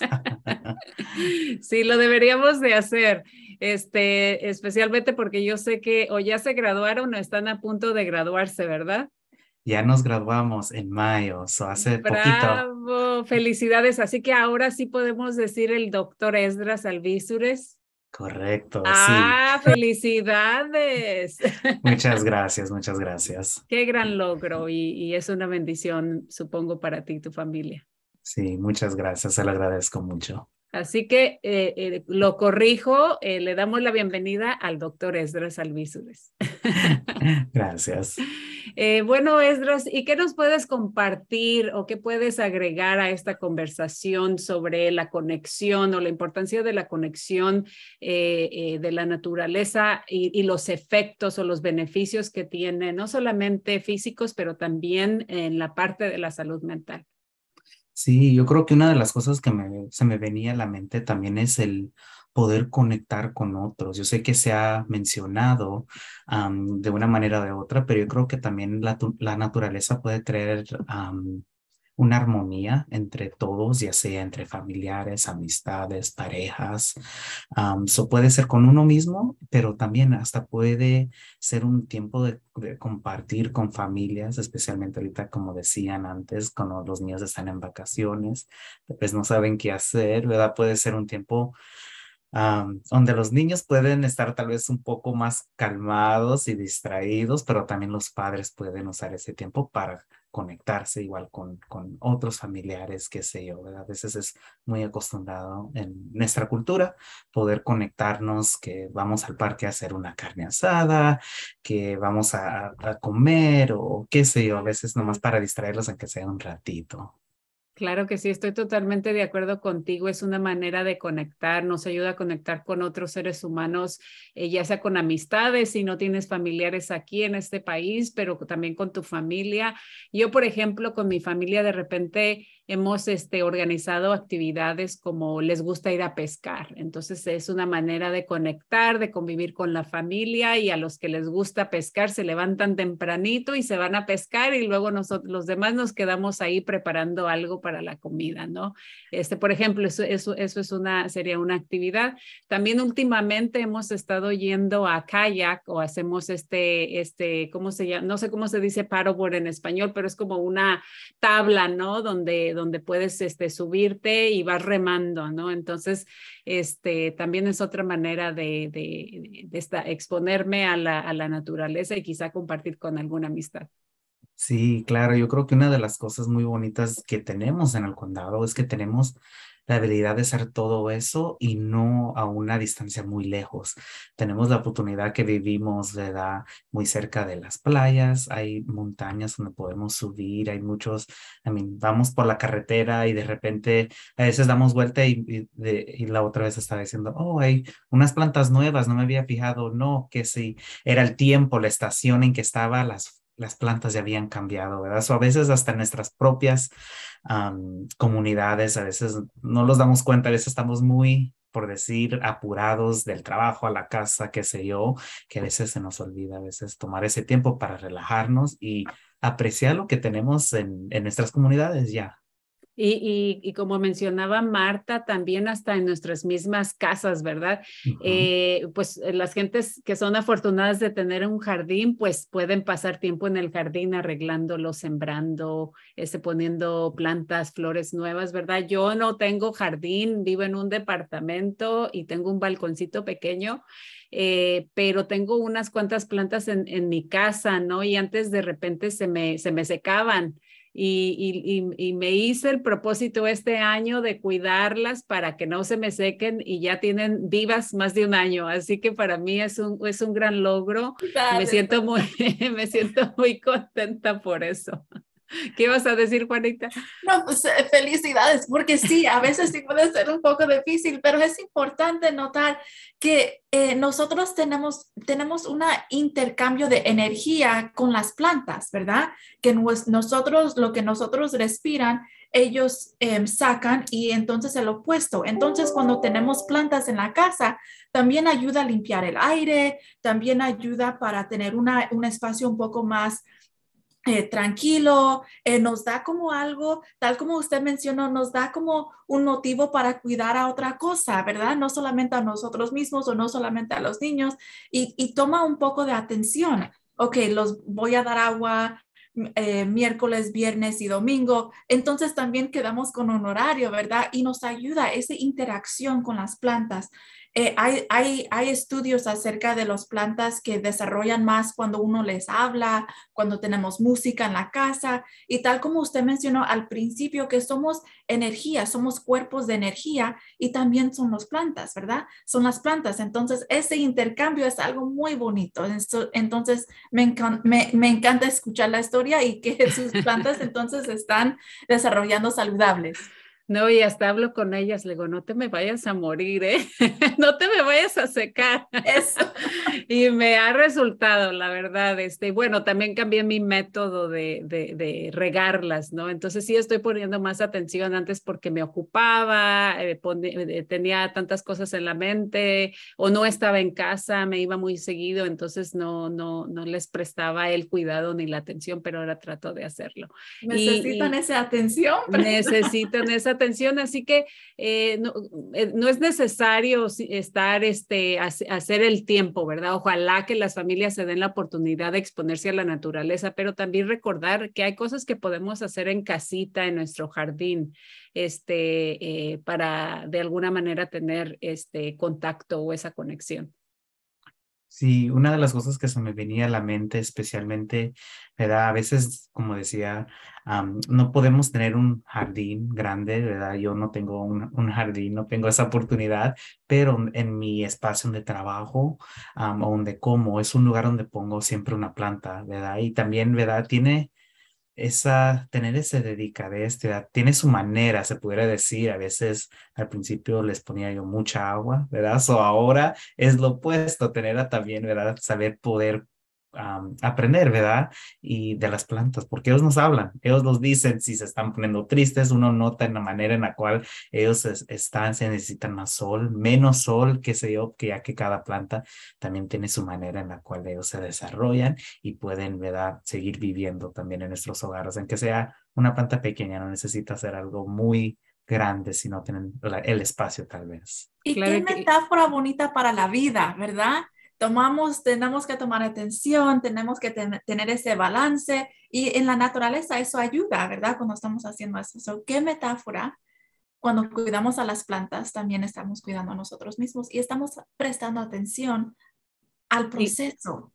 sí, lo deberíamos de hacer, este, especialmente porque yo sé que o ya se graduaron o están a punto de graduarse, ¿verdad? Ya nos graduamos en mayo, o hace Bravo, felicidades. Así que ahora sí podemos decir el doctor Esdras Alvísures. Correcto. Ah, felicidades. Muchas gracias, muchas gracias. Qué gran logro y, y es una bendición, supongo, para ti y tu familia. Sí, muchas gracias, se lo agradezco mucho. Así que eh, eh, lo corrijo, eh, le damos la bienvenida al doctor Esdras Alvízules. Gracias. bueno, Esdras, ¿y qué nos puedes compartir o qué puedes agregar a esta conversación sobre la conexión o la importancia de la conexión de la naturaleza y, y, los efectos o los beneficios que tiene, no solamente físicos, pero también en la parte de la salud mental? Sí, yo creo que una de las cosas que me, se me venía a la mente también es el poder conectar con otros. Yo sé que se ha mencionado de una manera o de otra, pero yo creo que también la, la naturaleza puede traer una armonía entre todos, ya sea entre familiares, amistades, parejas. Eso puede ser con uno mismo, pero también hasta puede ser un tiempo de, compartir con familias, especialmente ahorita, como decían antes, cuando los niños están en vacaciones, pues no saben qué hacer, ¿verdad? Puede ser un tiempo donde los niños pueden estar tal vez un poco más calmados y distraídos, pero también los padres pueden usar ese tiempo para conectarse igual con, con otros familiares, qué sé yo, ¿verdad? A veces es muy acostumbrado en nuestra cultura poder conectarnos, que vamos al parque a hacer una carne asada, que vamos a, a comer o qué sé yo, a veces nomás para distraerlos aunque sea un ratito. Claro que sí, estoy totalmente de acuerdo contigo. Es una manera de conectar, nos ayuda a conectar con otros seres humanos, eh, ya sea con amistades, si no tienes familiares aquí en este país, pero también con tu familia. Yo, por ejemplo, con mi familia de repente hemos este, organizado actividades como les gusta ir a pescar. Entonces es una manera de conectar, de convivir con la familia y a los que les gusta pescar se levantan tempranito y se van a pescar y luego nosotros los demás nos quedamos ahí preparando algo para la comida, ¿no? Este, por ejemplo, eso, eso, eso es una, sería una actividad. También últimamente hemos estado yendo a kayak o hacemos este, este, ¿cómo se llama? No sé cómo se dice paddleboard en español, pero es como una tabla, ¿no? Donde donde puedes este, subirte y vas remando, ¿no? Entonces, este, también es otra manera de, de, exponerme a la, a la naturaleza y quizá compartir con alguna amistad. Sí, claro, yo creo que una de las cosas muy bonitas que tenemos en el condado es que tenemos la habilidad de hacer todo eso y no a una distancia muy lejos. Tenemos la oportunidad que vivimos, ¿verdad? Muy cerca de las playas, hay montañas donde podemos subir, hay muchos, I mean, vamos por la carretera y de repente a veces damos vuelta y, de, la otra vez estaba diciendo, oh, hay unas plantas nuevas, no me había fijado, no, que sí, era el tiempo, la estación en que estaba, las las plantas ya habían cambiado, ¿verdad? O a veces hasta en nuestras propias comunidades, a veces no los damos cuenta, a veces estamos muy, por decir, apurados del trabajo a la casa, qué sé yo, que a veces se nos olvida, a veces tomar ese tiempo para relajarnos y apreciar lo que tenemos en, en nuestras comunidades ya. Y, y, y, como mencionaba Marta, también hasta en nuestras mismas casas, ¿verdad? Uh -huh. eh, pues las gentes que son afortunadas de tener un jardín, pues pueden pasar tiempo en el jardín arreglándolo, sembrando, este, poniendo plantas, flores nuevas, ¿verdad? Yo no tengo jardín, vivo en un departamento y tengo un balconcito pequeño. Eh, pero tengo unas cuantas plantas en, en, mi casa, ¿no? Y antes de repente se me, se me secaban y, y, y, me hice el propósito este año de cuidarlas para que no se me sequen y ya tienen vivas más de un año. Así que para mí es un, es un gran logro. Dale, me, siento muy, me siento muy contenta por eso. ¿Qué vas a decir, Juanita? No, pues felicidades, porque sí, a veces sí puede ser un poco difícil, pero es importante notar que eh, nosotros tenemos, tenemos un intercambio de energía con las plantas, ¿verdad? Que nosotros, lo que nosotros respiran, ellos eh, sacan y entonces el opuesto. Entonces, cuando tenemos plantas en la casa, también ayuda a limpiar el aire, también ayuda para tener una, un espacio un poco más eh, tranquilo, eh, nos da como algo, tal como usted mencionó, nos da como un motivo para cuidar a otra cosa, ¿verdad? No solamente a nosotros mismos o no solamente a los niños, y, toma un poco de atención. Ok, los voy a dar agua, eh, miércoles, viernes y domingo, entonces también quedamos con un horario, ¿verdad? Y nos ayuda esa interacción con las plantas. Eh, hay, hay, hay, estudios acerca de las plantas que desarrollan más cuando uno les habla, cuando tenemos música en la casa y tal como usted mencionó al principio que somos energía, somos cuerpos de energía y también son las plantas, ¿verdad? Son las plantas. Entonces, ese intercambio es algo muy bonito. Entonces, me, encan me, me encanta escuchar la historia y que sus plantas entonces están desarrollando saludables. No, y hasta hablo con ellas, le digo, no te me vayas a morir, ¿eh? no te me vayas a secar. Eso. y me ha resultado, la verdad. Este, bueno, también cambié mi método de, de, de, regarlas, ¿no? Entonces sí estoy poniendo más atención antes porque me ocupaba, eh, pone, eh, tenía tantas cosas en la mente o no estaba en casa, me iba muy seguido, entonces no, no, no les prestaba el cuidado ni la atención, pero ahora trato de hacerlo. Necesitan y, esa atención. Necesitan esa atención, así que eh, no, eh, no, es necesario estar, este, hacer el tiempo, ¿verdad? Ojalá que las familias se den la oportunidad de exponerse a la naturaleza, pero también recordar que hay cosas que podemos hacer en casita, en nuestro jardín, este, eh, para de alguna manera tener este contacto o esa conexión. Sí, una de las cosas que se me venía a la mente especialmente, ¿verdad? A veces, como decía, no podemos tener un jardín grande, ¿verdad? Yo no tengo un, jardín, no tengo esa oportunidad, pero en mi espacio de trabajo um, o donde como, es un lugar donde pongo siempre una planta, ¿verdad? Y también, ¿verdad? Tiene esa, tener ese dedicadez, tiene su manera, se pudiera decir, a veces al principio les ponía yo mucha agua, ¿verdad? O ahora es lo opuesto, tener también, ¿verdad? Saber poder um, aprender, ¿verdad? Y de las plantas, porque ellos nos hablan, ellos nos dicen si se están poniendo tristes, uno nota en la manera en la cual ellos es, están, se necesitan más sol, menos sol, qué sé yo, que ya que cada planta también tiene su manera en la cual ellos se desarrollan y pueden, ¿verdad? Seguir viviendo también en nuestros hogares, aunque sea una planta pequeña, no necesita ser algo muy grande si no tienen el espacio tal vez. Y claro qué que... metáfora bonita para la vida, ¿verdad? Tomamos, tenemos que tomar atención, tenemos que ten, tener ese balance y en la naturaleza eso ayuda, ¿verdad? Cuando estamos haciendo eso. So, ¿Qué metáfora? Cuando cuidamos a las plantas, también estamos cuidando a nosotros mismos y estamos prestando atención al proceso.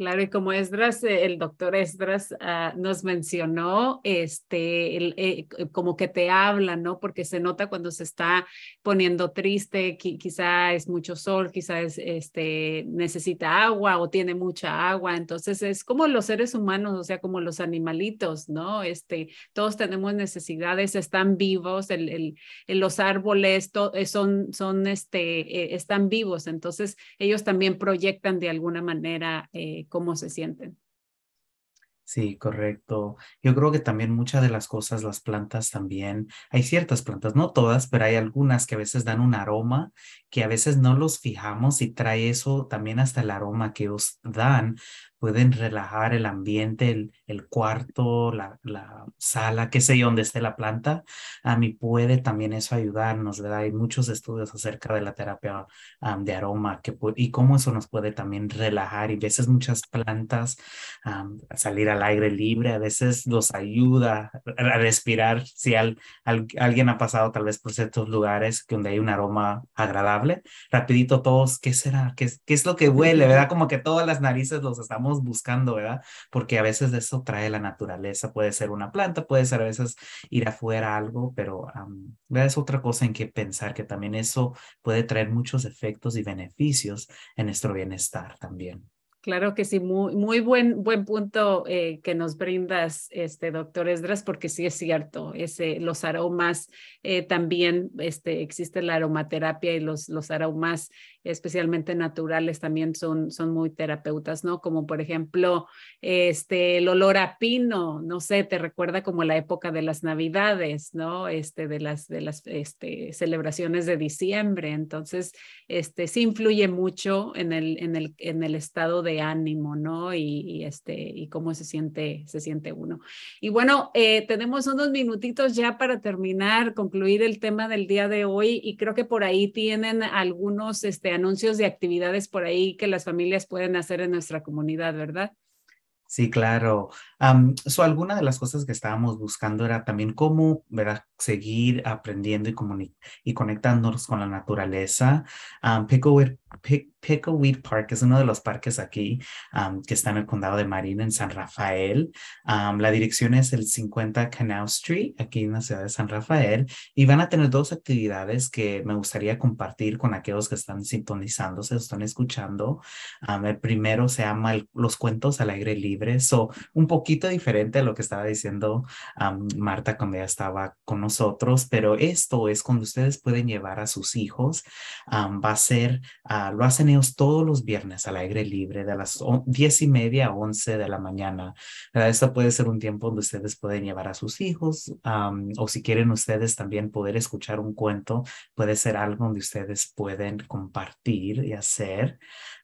Claro, y como Esdras, eh, el doctor Esdras uh, nos mencionó, este, el, eh, como que te habla, ¿no? Porque se nota cuando se está poniendo triste, qui quizá es mucho sol, quizá es, este, necesita agua o tiene mucha agua. Entonces es como los seres humanos, o sea, como los animalitos, ¿no? Este, todos tenemos necesidades, están vivos, el, el, los árboles eh, son, son, este, están vivos, entonces ellos también proyectan de alguna manera. Cómo se sienten. Sí, correcto. Yo creo que también muchas de las cosas, las plantas también, hay ciertas plantas, no todas, pero hay algunas que a veces dan un aroma que a veces no los fijamos y trae eso también hasta el aroma que os dan, pueden relajar el ambiente, el, el cuarto, la, la, sala, qué sé yo, donde esté la planta. A mí puede también eso ayudarnos, ¿verdad? Hay muchos estudios acerca de la terapia um, de aroma que, y cómo eso nos puede también relajar. Y a veces muchas plantas um, salir al aire libre, a veces los ayuda a respirar. Si al, al, alguien ha pasado tal vez por ciertos lugares donde hay un aroma agradable, rapidito todos, ¿qué será? ¿Qué, qué es lo que huele? ¿Verdad? Como que todas las narices los estamos buscando, ¿verdad? Porque a veces de eso trae la naturaleza, puede ser una planta, puede ser a veces ir afuera algo, pero um, es otra cosa en que pensar que también eso puede traer muchos efectos y beneficios en nuestro bienestar también. Claro que sí, muy, muy buen, buen punto eh, que nos brindas, este doctor Esdras, porque sí es cierto, ese, los aromas, eh, también este, existe la aromaterapia y los, los aromas especialmente naturales, también son, son muy terapeutas, ¿no? Como por ejemplo, este, el olor a pino, no sé, te recuerda como la época de las navidades, ¿no? Este, de las, de las este, celebraciones de diciembre. Entonces, este, sí influye mucho en el, en el, en el estado de ánimo, ¿no? Y, este, y cómo se siente, se siente uno. Y bueno, eh, tenemos unos minutitos ya para terminar, concluir el tema del día de hoy y creo que por ahí tienen algunos, este, anuncios de actividades por ahí que las familias pueden hacer en nuestra comunidad, ¿verdad? Sí, claro. Um, so, alguna de las cosas que estábamos buscando era también cómo ¿verdad? seguir aprendiendo y, y conectándonos con la naturaleza. Um, Pickleweed, Park es uno de los parques aquí um, que está en el condado de Marin, en San Rafael. la dirección es el 50 Canal Street, aquí en la ciudad de San Rafael. Y van a tener dos actividades que me gustaría compartir con aquellos que están sintonizándose, están escuchando. el primero se llama Los Cuentos al Aire Libre. So, un poquito diferente a lo que estaba diciendo Marta cuando ya estaba con nosotros, pero esto es cuando ustedes pueden llevar a sus hijos. va a ser, uh, lo hacen ellos todos los viernes al aire libre de las diez y media a once de la mañana. Esto puede ser un tiempo donde ustedes pueden llevar a sus hijos o si quieren ustedes también poder escuchar un cuento, puede ser algo donde ustedes pueden compartir y hacer.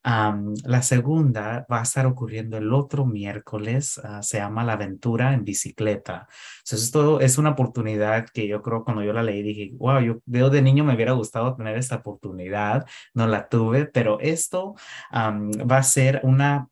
La segunda va a estar ocurriendo el otro miércoles, uh, se llama La Aventura en Bicicleta. Entonces, esto es una oportunidad que yo creo cuando yo la leí dije, wow, yo de niño me hubiera gustado tener esta oportunidad, no la tuve, pero esto va a ser una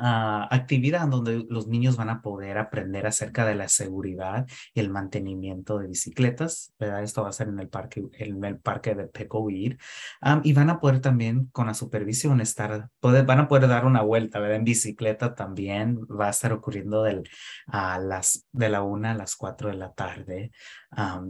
uh, actividad donde los niños van a poder aprender acerca de la seguridad y el mantenimiento de bicicletas, ¿verdad? Esto va a ser en el parque, en el parque de Pecoir, um, y van a poder también con la supervisión estar, poder, van a poder dar una vuelta, ¿verdad? En bicicleta también va a estar ocurriendo del, a las, de la una a las cuatro de la tarde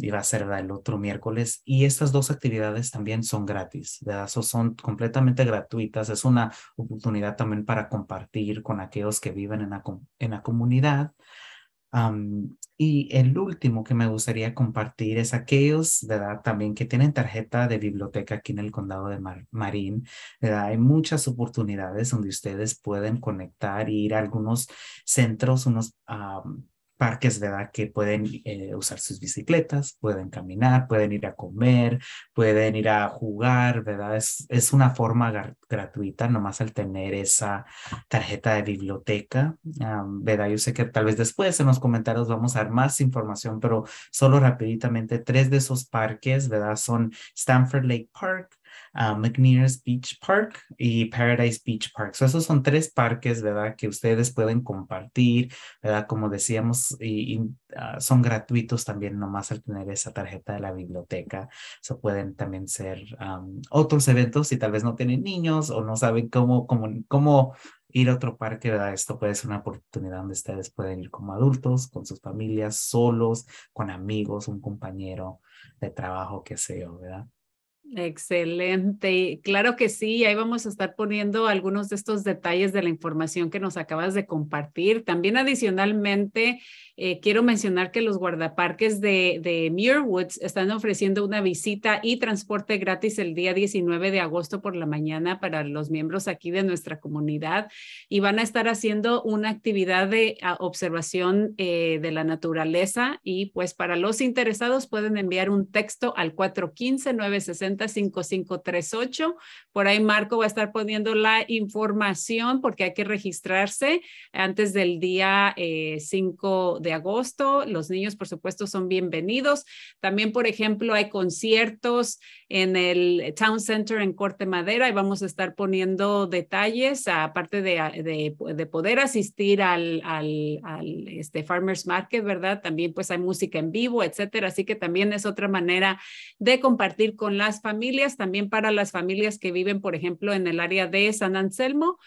y va a ser el otro miércoles. Y estas dos actividades también son gratis, ¿verdad? son completamente gratuitas. Es una oportunidad también para compartir con aquellos que viven en la, en la comunidad. y el último que me gustaría compartir es aquellos, ¿verdad? También que tienen tarjeta de biblioteca aquí en el condado de Marín, ¿verdad? Hay muchas oportunidades donde ustedes pueden conectar y ir a algunos centros, unos parques, ¿verdad? Que pueden eh, usar sus bicicletas, pueden caminar, pueden ir a comer, pueden ir a jugar, ¿verdad? Es, es una forma gratuita, nomás al tener esa tarjeta de biblioteca, ¿verdad? Yo sé que tal vez después en los comentarios vamos a dar más información, pero solo rapiditamente, tres de esos parques, ¿verdad? Son Stanford Lake Park, uh, McNears Beach Park y Paradise Beach Park. So, esos son tres parques, ¿verdad? Que ustedes pueden compartir, ¿verdad? Como decíamos, y, y uh, son gratuitos también nomás al tener esa tarjeta de la biblioteca. So, pueden también ser um, otros eventos si tal vez no tienen niños o no saben cómo, cómo, cómo ir a otro parque, ¿verdad? Esto puede ser una oportunidad donde ustedes pueden ir como adultos, con sus familias, solos, con amigos, un compañero de trabajo, qué sé yo, ¿verdad? Excelente. Claro que sí, ahí vamos a estar poniendo algunos de estos detalles de la información que nos acabas de compartir. También adicionalmente, eh, quiero mencionar que los guardaparques de, de Muirwoods están ofreciendo una visita y transporte gratis el día 19 de agosto por la mañana para los miembros aquí de nuestra comunidad y van a estar haciendo una actividad de observación eh, de la naturaleza y pues para los interesados pueden enviar un texto al 415-960-5538. Por ahí Marco va a estar poniendo la información porque hay que registrarse antes del día 5 eh, de agosto. Los niños, por supuesto, son bienvenidos. También, por ejemplo, hay conciertos en el Town Center en Corte Madera y vamos a estar poniendo detalles, aparte de, de, poder asistir al, al, al, este Farmers Market, ¿verdad? También pues hay música en vivo, etcétera. Así que también es otra manera de compartir con las familias, también para las familias que viven, por ejemplo, en el área de San Anselmo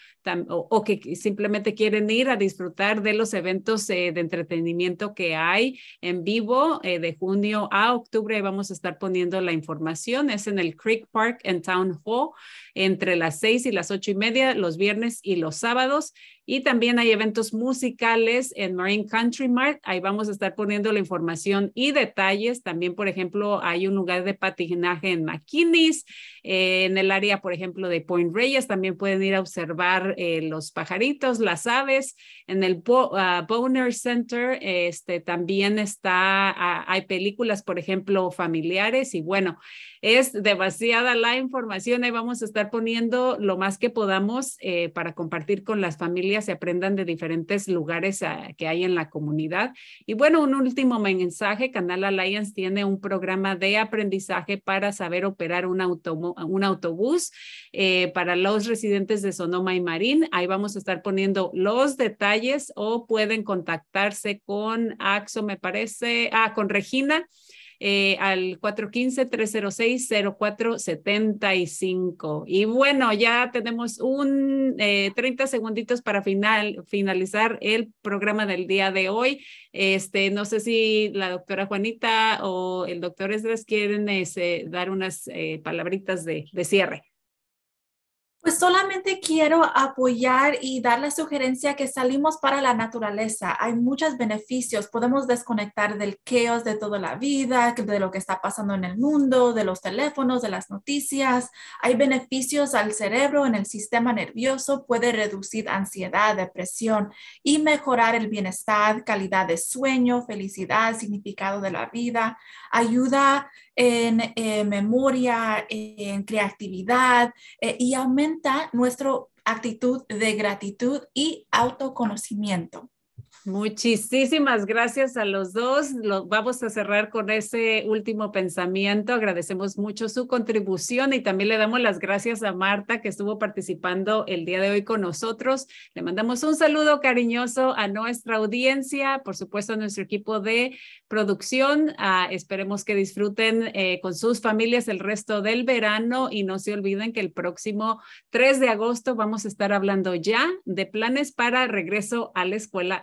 o, o que simplemente quieren ir a disfrutar de los eventos eh, de entretenimiento que hay en vivo eh, de junio a octubre. Vamos a estar poniendo la información. Es en el Creek Park en Town Hall entre las seis y las ocho y media los viernes y los sábados. Y también hay eventos musicales en Marine Country Mart. Ahí vamos a estar poniendo la información y detalles. También, por ejemplo, hay un lugar de patinaje en McKinney's. Eh, en el área, por ejemplo, de Point Reyes, también pueden ir a observar eh, los pajaritos, las aves. En el uh, Boner Center este, también está, ah, hay películas, por ejemplo, familiares. Y bueno, es demasiada la información. Ahí vamos a estar poniendo lo más que podamos eh, para compartir con las familias y aprendan de diferentes lugares ah, que hay en la comunidad. Y bueno, un último mensaje, Canal Alliance tiene un programa de aprendizaje para saber operar un, autobús eh, para los residentes de Sonoma y Marín. Ahí vamos a estar poniendo los detalles o pueden contactarse con AXO, me parece, ah, con Regina eh, al 415-306-0475. Y bueno, ya tenemos un 30 eh, segunditos para final, finalizar el programa del día de hoy. Este, no sé si la doctora Juanita o el doctor Esdras quieren dar unas eh, palabritas de, de cierre. Pues solamente quiero apoyar y dar la sugerencia que salimos para la naturaleza. Hay muchos beneficios. Podemos desconectar del caos de toda la vida, de lo que está pasando en el mundo, de los teléfonos, de las noticias. Hay beneficios al cerebro, en el sistema nervioso. Puede reducir ansiedad, depresión y mejorar el bienestar, calidad de sueño, felicidad, significado de la vida. Ayuda en memoria, en creatividad eh, y aumenta nuestra actitud de gratitud y autoconocimiento. Muchísimas gracias a los dos. Vamos a cerrar con ese último pensamiento. Agradecemos mucho su contribución y también le damos las gracias a Marta que estuvo participando el día de hoy con nosotros. Le mandamos un saludo cariñoso a nuestra audiencia, por supuesto a nuestro equipo de producción. Ah, esperemos que disfruten eh, con sus familias el resto del verano y no se olviden que el próximo 3 de agosto vamos a estar hablando ya de planes para regreso a la escuela.